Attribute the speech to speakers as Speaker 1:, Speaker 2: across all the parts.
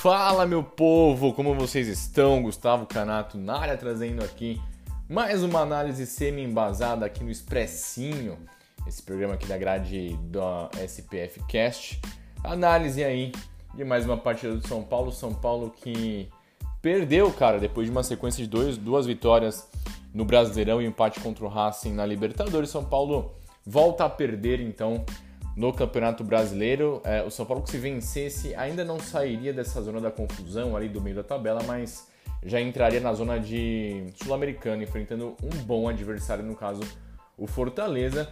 Speaker 1: Fala meu povo, como vocês estão? Gustavo Canato na área trazendo aqui mais uma análise semi-embasada aqui no Expressinho, esse programa aqui da grade da SPF Cast. Análise aí de mais uma partida do São Paulo, São Paulo que perdeu, cara, depois de uma sequência de dois, duas vitórias no Brasileirão e empate contra o Racing na Libertadores. São Paulo volta a perder então no Campeonato Brasileiro. É, o São Paulo que se vencesse ainda não sairia dessa zona da confusão ali do meio da tabela, mas já entraria na zona de Sul-Americano, enfrentando um bom adversário, no caso o Fortaleza.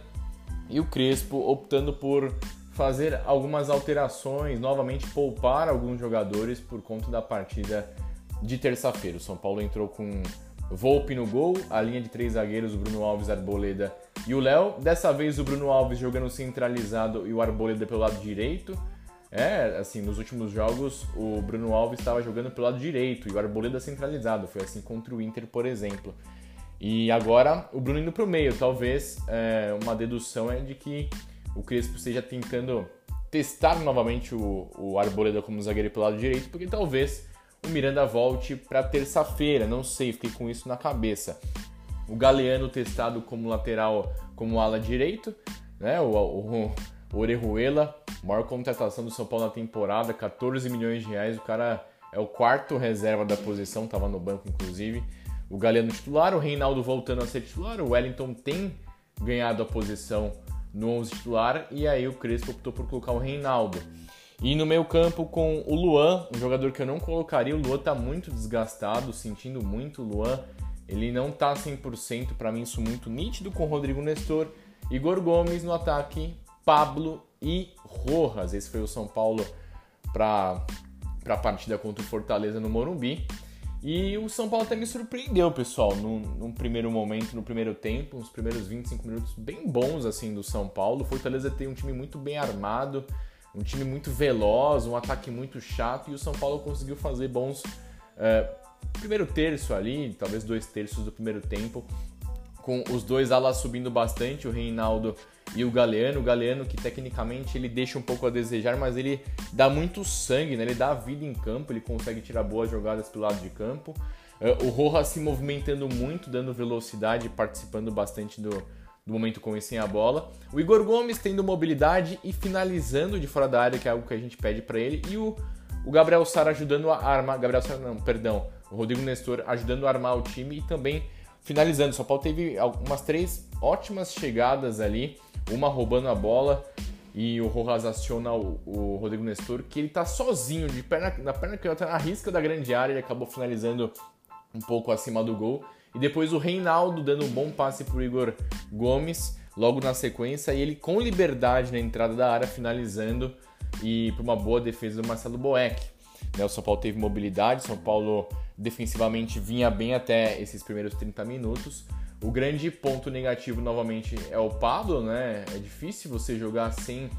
Speaker 1: E o Crespo optando por fazer algumas alterações, novamente poupar alguns jogadores por conta da partida de terça-feira. O São Paulo entrou com Volpe no gol, a linha de três zagueiros, o Bruno Alves, Arboleda e o Léo. Dessa vez o Bruno Alves jogando centralizado e o Arboleda pelo lado direito. É, assim, nos últimos jogos o Bruno Alves estava jogando pelo lado direito e o Arboleda centralizado. Foi assim contra o Inter, por exemplo. E agora o Bruno indo para o meio. Talvez é, uma dedução é de que o Crespo esteja tentando testar novamente o, o Arboleda como zagueiro pelo lado direito, porque talvez o Miranda volte para terça-feira, não sei, fiquei com isso na cabeça. O Galeano testado como lateral, como ala direito, né? O, o, o Orejuela, maior contratação do São Paulo na temporada, 14 milhões de reais. O cara é o quarto reserva da posição, estava no banco inclusive. O Galeano titular, o Reinaldo voltando a ser titular, o Wellington tem ganhado a posição no 11 titular e aí o Crespo optou por colocar o Reinaldo. E no meio campo com o Luan, um jogador que eu não colocaria, o Luan tá muito desgastado, sentindo muito o Luan. Ele não tá 100%, para mim isso muito nítido com o Rodrigo Nestor, Igor Gomes no ataque, Pablo e Rojas. Esse foi o São Paulo para a partida contra o Fortaleza no Morumbi. E o São Paulo até me surpreendeu, pessoal, num, num, primeiro momento, no primeiro tempo, uns primeiros 25 minutos bem bons assim do São Paulo. O Fortaleza tem um time muito bem armado, um time muito veloz, um ataque muito chato e o São Paulo conseguiu fazer bons é, primeiro terço ali, talvez dois terços do primeiro tempo, com os dois alas subindo bastante, o Reinaldo e o Galeano. O Galeano que tecnicamente ele deixa um pouco a desejar, mas ele dá muito sangue, né? ele dá vida em campo, ele consegue tirar boas jogadas pelo lado de campo. É, o Rojas se movimentando muito, dando velocidade, participando bastante do, do momento com e sem a bola. O Igor Gomes tendo mobilidade e finalizando de fora da área, que é algo que a gente pede para ele. E o, o Gabriel Sara ajudando a armar. Gabriel Sara, não, perdão. O Rodrigo Nestor ajudando a armar o time e também finalizando. O São Paulo teve algumas três ótimas chegadas ali. Uma roubando a bola e o Rojas aciona o, o Rodrigo Nestor, que ele tá sozinho, de perna, na perna que na risca da grande área, ele acabou finalizando um pouco acima do gol. E depois o Reinaldo dando um bom passe para Igor Gomes logo na sequência e ele com liberdade na entrada da área finalizando e para uma boa defesa do Marcelo Boeck. Né, o São Paulo teve mobilidade, São Paulo defensivamente vinha bem até esses primeiros 30 minutos. O grande ponto negativo novamente é o Pablo, né? É difícil você jogar sem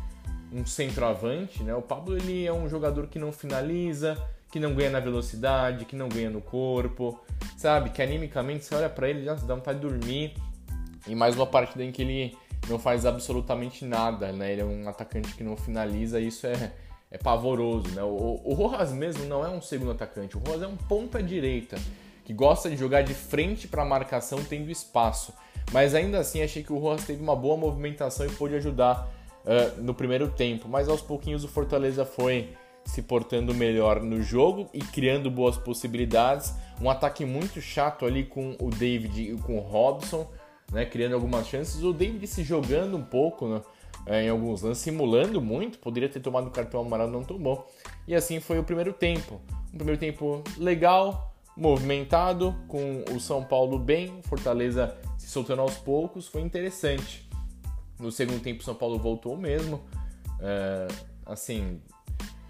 Speaker 1: um centroavante, né? O Pablo ele é um jogador que não finaliza, que não ganha na velocidade, que não ganha no corpo, sabe? Que animicamente você olha para ele já dá vontade de dormir. E mais uma partida em que ele não faz absolutamente nada, né? Ele é um atacante que não finaliza, e isso é, é pavoroso, né? O, o Rojas mesmo não é um segundo atacante, o Rojas é um ponta direita que gosta de jogar de frente para a marcação tendo espaço. Mas ainda assim achei que o Rojas teve uma boa movimentação e pôde ajudar uh, no primeiro tempo. Mas aos pouquinhos o Fortaleza foi se portando melhor no jogo e criando boas possibilidades. Um ataque muito chato ali com o David e com o Robson, né, criando algumas chances. O David se jogando um pouco, né, é, em alguns lances, simulando muito, poderia ter tomado o cartão amarelo, não tomou. E assim foi o primeiro tempo. Um primeiro tempo legal, movimentado, com o São Paulo bem, Fortaleza se soltando aos poucos, foi interessante. No segundo tempo, o São Paulo voltou mesmo. É, assim,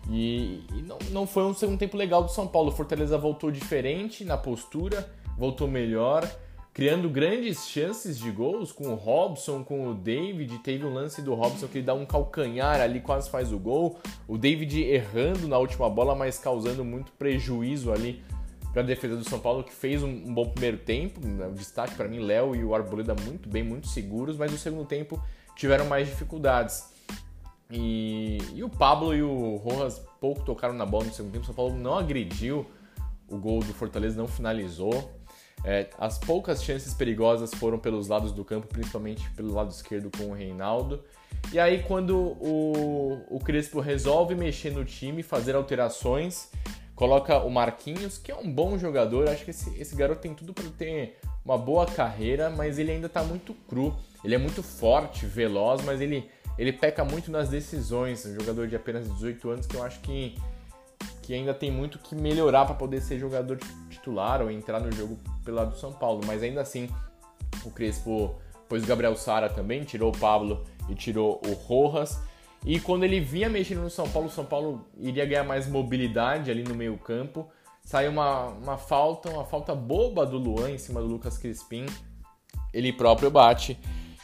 Speaker 1: e, e, não, não foi um segundo tempo legal do São Paulo. Fortaleza voltou diferente na postura, voltou melhor criando grandes chances de gols com o Robson, com o David. Teve um lance do Robson que ele dá um calcanhar ali, quase faz o gol. O David errando na última bola, mas causando muito prejuízo ali para a defesa do São Paulo, que fez um, um bom primeiro tempo. O destaque para mim, Léo e o Arboleda muito bem, muito seguros, mas no segundo tempo tiveram mais dificuldades. E, e o Pablo e o Rojas pouco tocaram na bola no segundo tempo. O São Paulo não agrediu o gol do Fortaleza, não finalizou. É, as poucas chances perigosas foram pelos lados do campo, principalmente pelo lado esquerdo com o Reinaldo. E aí, quando o, o Crespo resolve mexer no time, fazer alterações, coloca o Marquinhos, que é um bom jogador. Acho que esse, esse garoto tem tudo para ter uma boa carreira, mas ele ainda está muito cru. Ele é muito forte, veloz, mas ele, ele peca muito nas decisões. Um jogador de apenas 18 anos que eu acho que, que ainda tem muito que melhorar para poder ser jogador titular ou entrar no jogo pelo lado do São Paulo, mas ainda assim o Crespo pôs o Gabriel Sara também, tirou o Pablo e tirou o Rojas. E quando ele vinha mexendo no São Paulo, o São Paulo iria ganhar mais mobilidade ali no meio campo. Saiu uma, uma falta, uma falta boba do Luan em cima do Lucas Crispim. Ele próprio bate.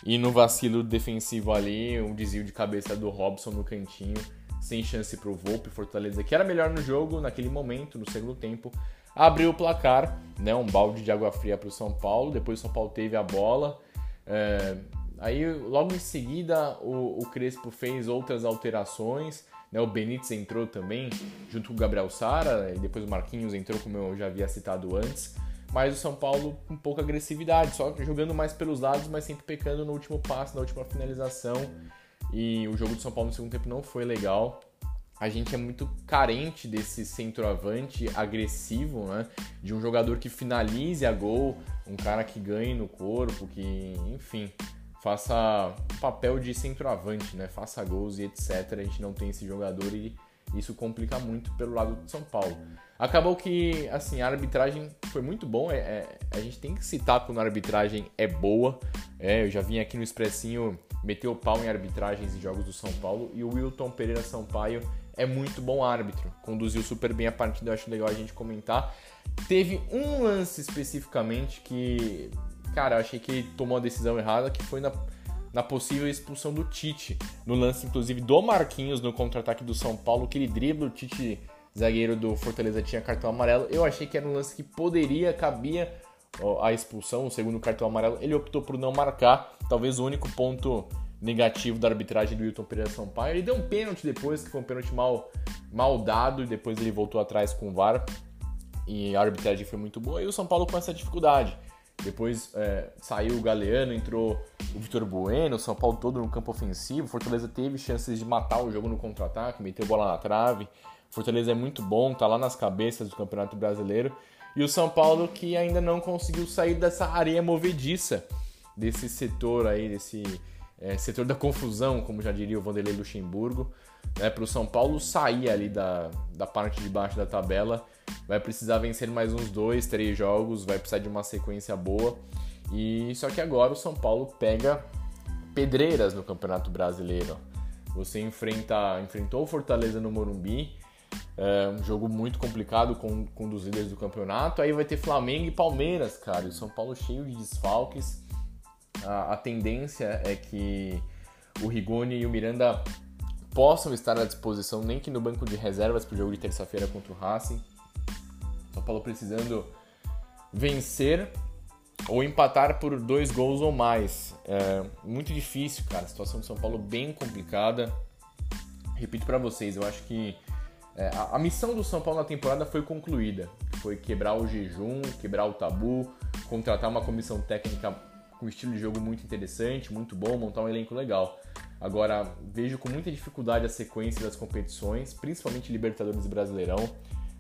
Speaker 1: E no vacilo defensivo ali, um desvio de cabeça do Robson no cantinho, sem chance para o Volpe. Fortaleza, que era melhor no jogo naquele momento, no segundo tempo, abriu o placar, né, um balde de água fria para o São Paulo. Depois o São Paulo teve a bola. É, aí logo em seguida o, o, Crespo fez outras alterações. Né, o Benítez entrou também, junto com o Gabriel Sara, e depois o Marquinhos entrou, como eu já havia citado antes. Mas o São Paulo com pouca agressividade, só jogando mais pelos lados, mas sempre pecando no último passe, na última finalização. E o jogo do São Paulo no segundo tempo não foi legal a gente é muito carente desse centroavante agressivo, né? De um jogador que finalize a gol, um cara que ganhe no corpo, que, enfim, faça papel de centroavante, né? Faça gols e etc. A gente não tem esse jogador e isso complica muito pelo lado de São Paulo. Acabou que, assim, a arbitragem foi muito bom. É, é, a gente tem que citar quando a arbitragem é boa. É, eu já vim aqui no Expressinho meter o pau em arbitragens em jogos do São Paulo e o Wilton Pereira Sampaio é muito bom árbitro, conduziu super bem a partida, eu acho legal a gente comentar. Teve um lance especificamente que, cara, eu achei que tomou a decisão errada, que foi na, na possível expulsão do Tite. No lance, inclusive, do Marquinhos no contra-ataque do São Paulo, que ele dribla o Tite, zagueiro do Fortaleza, tinha cartão amarelo. Eu achei que era um lance que poderia, cabia a expulsão, o segundo cartão amarelo. Ele optou por não marcar, talvez o único ponto negativo da arbitragem do Wilton Pereira Sampaio. Ele deu um pênalti depois, que foi um pênalti mal, mal dado, e depois ele voltou atrás com o VAR. E a arbitragem foi muito boa. E o São Paulo com essa dificuldade. Depois é, saiu o Galeano, entrou o Vitor Bueno, o São Paulo todo no campo ofensivo. Fortaleza teve chances de matar o jogo no contra-ataque, meteu bola na trave. Fortaleza é muito bom, tá lá nas cabeças do Campeonato Brasileiro. E o São Paulo que ainda não conseguiu sair dessa areia movediça, desse setor aí, desse é, setor da confusão, como já diria o Vanderlei Luxemburgo, né, para o São Paulo sair ali da, da parte de baixo da tabela. Vai precisar vencer mais uns dois, três jogos, vai precisar de uma sequência boa. E só que agora o São Paulo pega pedreiras no Campeonato Brasileiro. Você enfrenta, enfrentou o Fortaleza no Morumbi, é um jogo muito complicado com, com um dos líderes do campeonato. Aí vai ter Flamengo e Palmeiras, cara. E o São Paulo cheio de desfalques a, a tendência é que o Rigoni e o Miranda possam estar à disposição, nem que no banco de reservas para o jogo de terça-feira contra o Racing. São Paulo precisando vencer ou empatar por dois gols ou mais. É muito difícil, cara. A situação do São Paulo bem complicada. Repito para vocês, eu acho que é, a, a, missão do São Paulo na temporada foi concluída. Foi quebrar o jejum, quebrar o tabu, contratar uma comissão técnica com estilo de jogo muito interessante, muito bom, montar um elenco legal. Agora, vejo com muita dificuldade a sequência das competições, principalmente Libertadores e Brasileirão.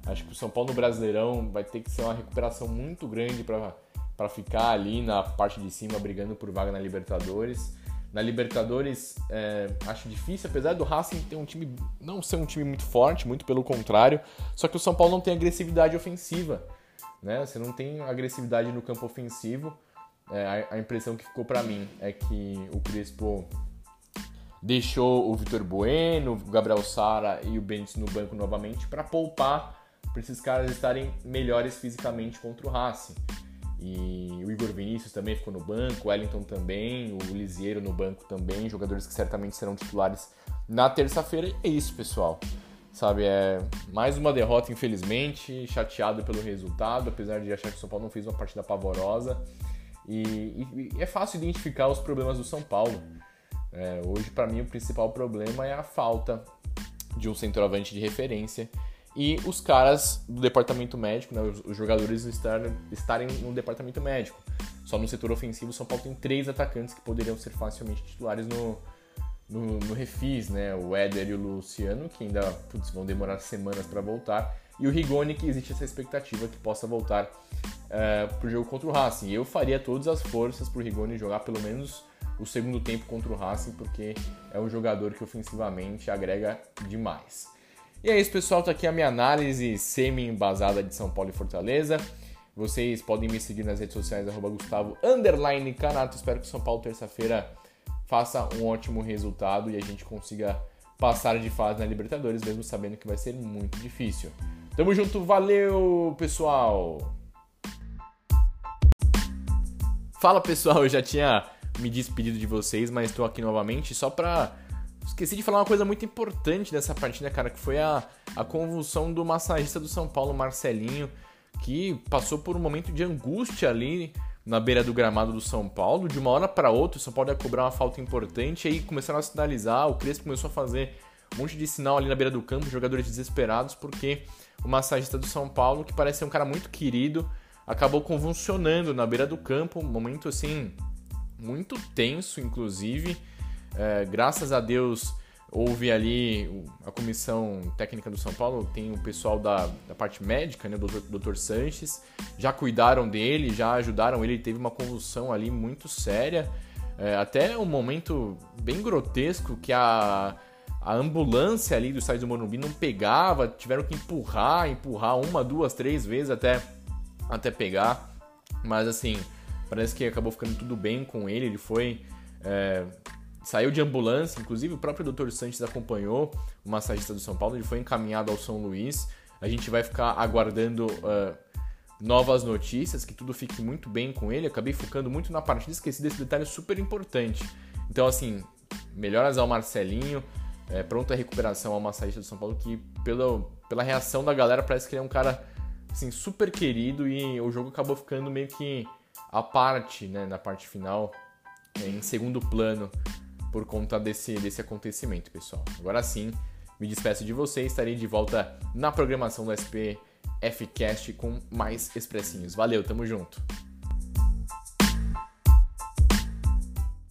Speaker 1: Acho que o São Paulo no Brasileirão vai ter que ser uma recuperação muito grande para ficar ali na parte de cima brigando por vaga na Libertadores. Na Libertadores, é, acho difícil, apesar do Racing ter um time não ser um time muito forte, muito pelo contrário. Só que o São Paulo não tem agressividade ofensiva, né? Você não tem agressividade no campo ofensivo. É, a, a, impressão que ficou para mim é que o Crespo deixou o Vitor Bueno, o Gabriel Sara e o Benítez no banco novamente para poupar para esses caras estarem melhores fisicamente contra o Racing. E o Igor Vinícius também ficou no banco, o Wellington também, o Lisieiro no banco também, jogadores que certamente serão titulares na terça-feira. É isso, pessoal. Sabe, é mais uma derrota, infelizmente, chateado pelo resultado, apesar de achar que o São Paulo não fez uma partida pavorosa. E, e, e é fácil identificar os problemas do São Paulo. É, hoje, para mim, o principal problema é a falta de um centroavante de referência e os caras do departamento médico, né, os, jogadores estarem, estarem no departamento médico. Só no setor ofensivo, São Paulo tem três atacantes que poderiam ser facilmente titulares no, no, no Refis, né? O Éder e o Luciano, que ainda putz, vão demorar semanas para voltar. E o Rigoni, que existe essa expectativa que possa voltar uh, eh, para o jogo contra o Racing. Eu faria todas as forças para o Rigoni jogar pelo menos o segundo tempo contra o Racing, porque é um jogador que ofensivamente agrega demais. E é isso, pessoal. Tá aqui a minha análise semi-embasada de São Paulo e Fortaleza. Vocês podem me seguir nas redes sociais, arroba Gustavo Canato. Espero que São Paulo terça-feira faça um ótimo resultado e a gente consiga passar de fase na Libertadores, mesmo sabendo que vai ser muito difícil. Tamo junto, valeu, pessoal! Fala pessoal, eu já tinha me despedido de vocês, mas estou aqui novamente só para Esqueci de falar uma coisa muito importante dessa partida, cara, que foi a, a convulsão do massagista do São Paulo, Marcelinho, que passou por um momento de angústia ali na beira do gramado do São Paulo. De uma hora para outra, o São Paulo ia cobrar uma falta importante, aí começaram a sinalizar, o Crespo começou a fazer um monte de sinal ali na beira do campo, jogadores desesperados, porque o massagista do São Paulo, que parece ser um cara muito querido, acabou convulsionando na beira do campo, um momento assim muito tenso, inclusive. É, graças a Deus houve ali a comissão técnica do São Paulo, tem o pessoal da, da parte médica, né, o Dr. Sanches, já cuidaram dele, já ajudaram ele, ele teve uma convulsão ali muito séria, é, até um momento bem grotesco que a, a ambulância ali do estádio do Morumbi não pegava, tiveram que empurrar, empurrar uma, duas, três vezes até, até pegar, mas assim, parece que acabou ficando tudo bem com ele, ele foi... É, saiu de ambulância, inclusive o próprio Dr. Sanches acompanhou o massagista do São Paulo, ele foi encaminhado ao São Luís. A gente vai ficar aguardando uh, novas notícias, que tudo fique muito bem com ele. Acabei focando muito na partida, esqueci desse detalhe super importante. Então, assim, melhoras ao Marcelinho, é, pronta recuperação ao massagista do São Paulo, que pela, pela reação da galera parece que ele é um cara assim, super querido e o jogo acabou ficando meio que à parte, né, na parte final, é, em segundo plano por conta desse, desse acontecimento, pessoal. Agora sim, me despeço de vocês, estarei de volta na programação do SPFcast com mais expressinhos. Valeu, tamo junto!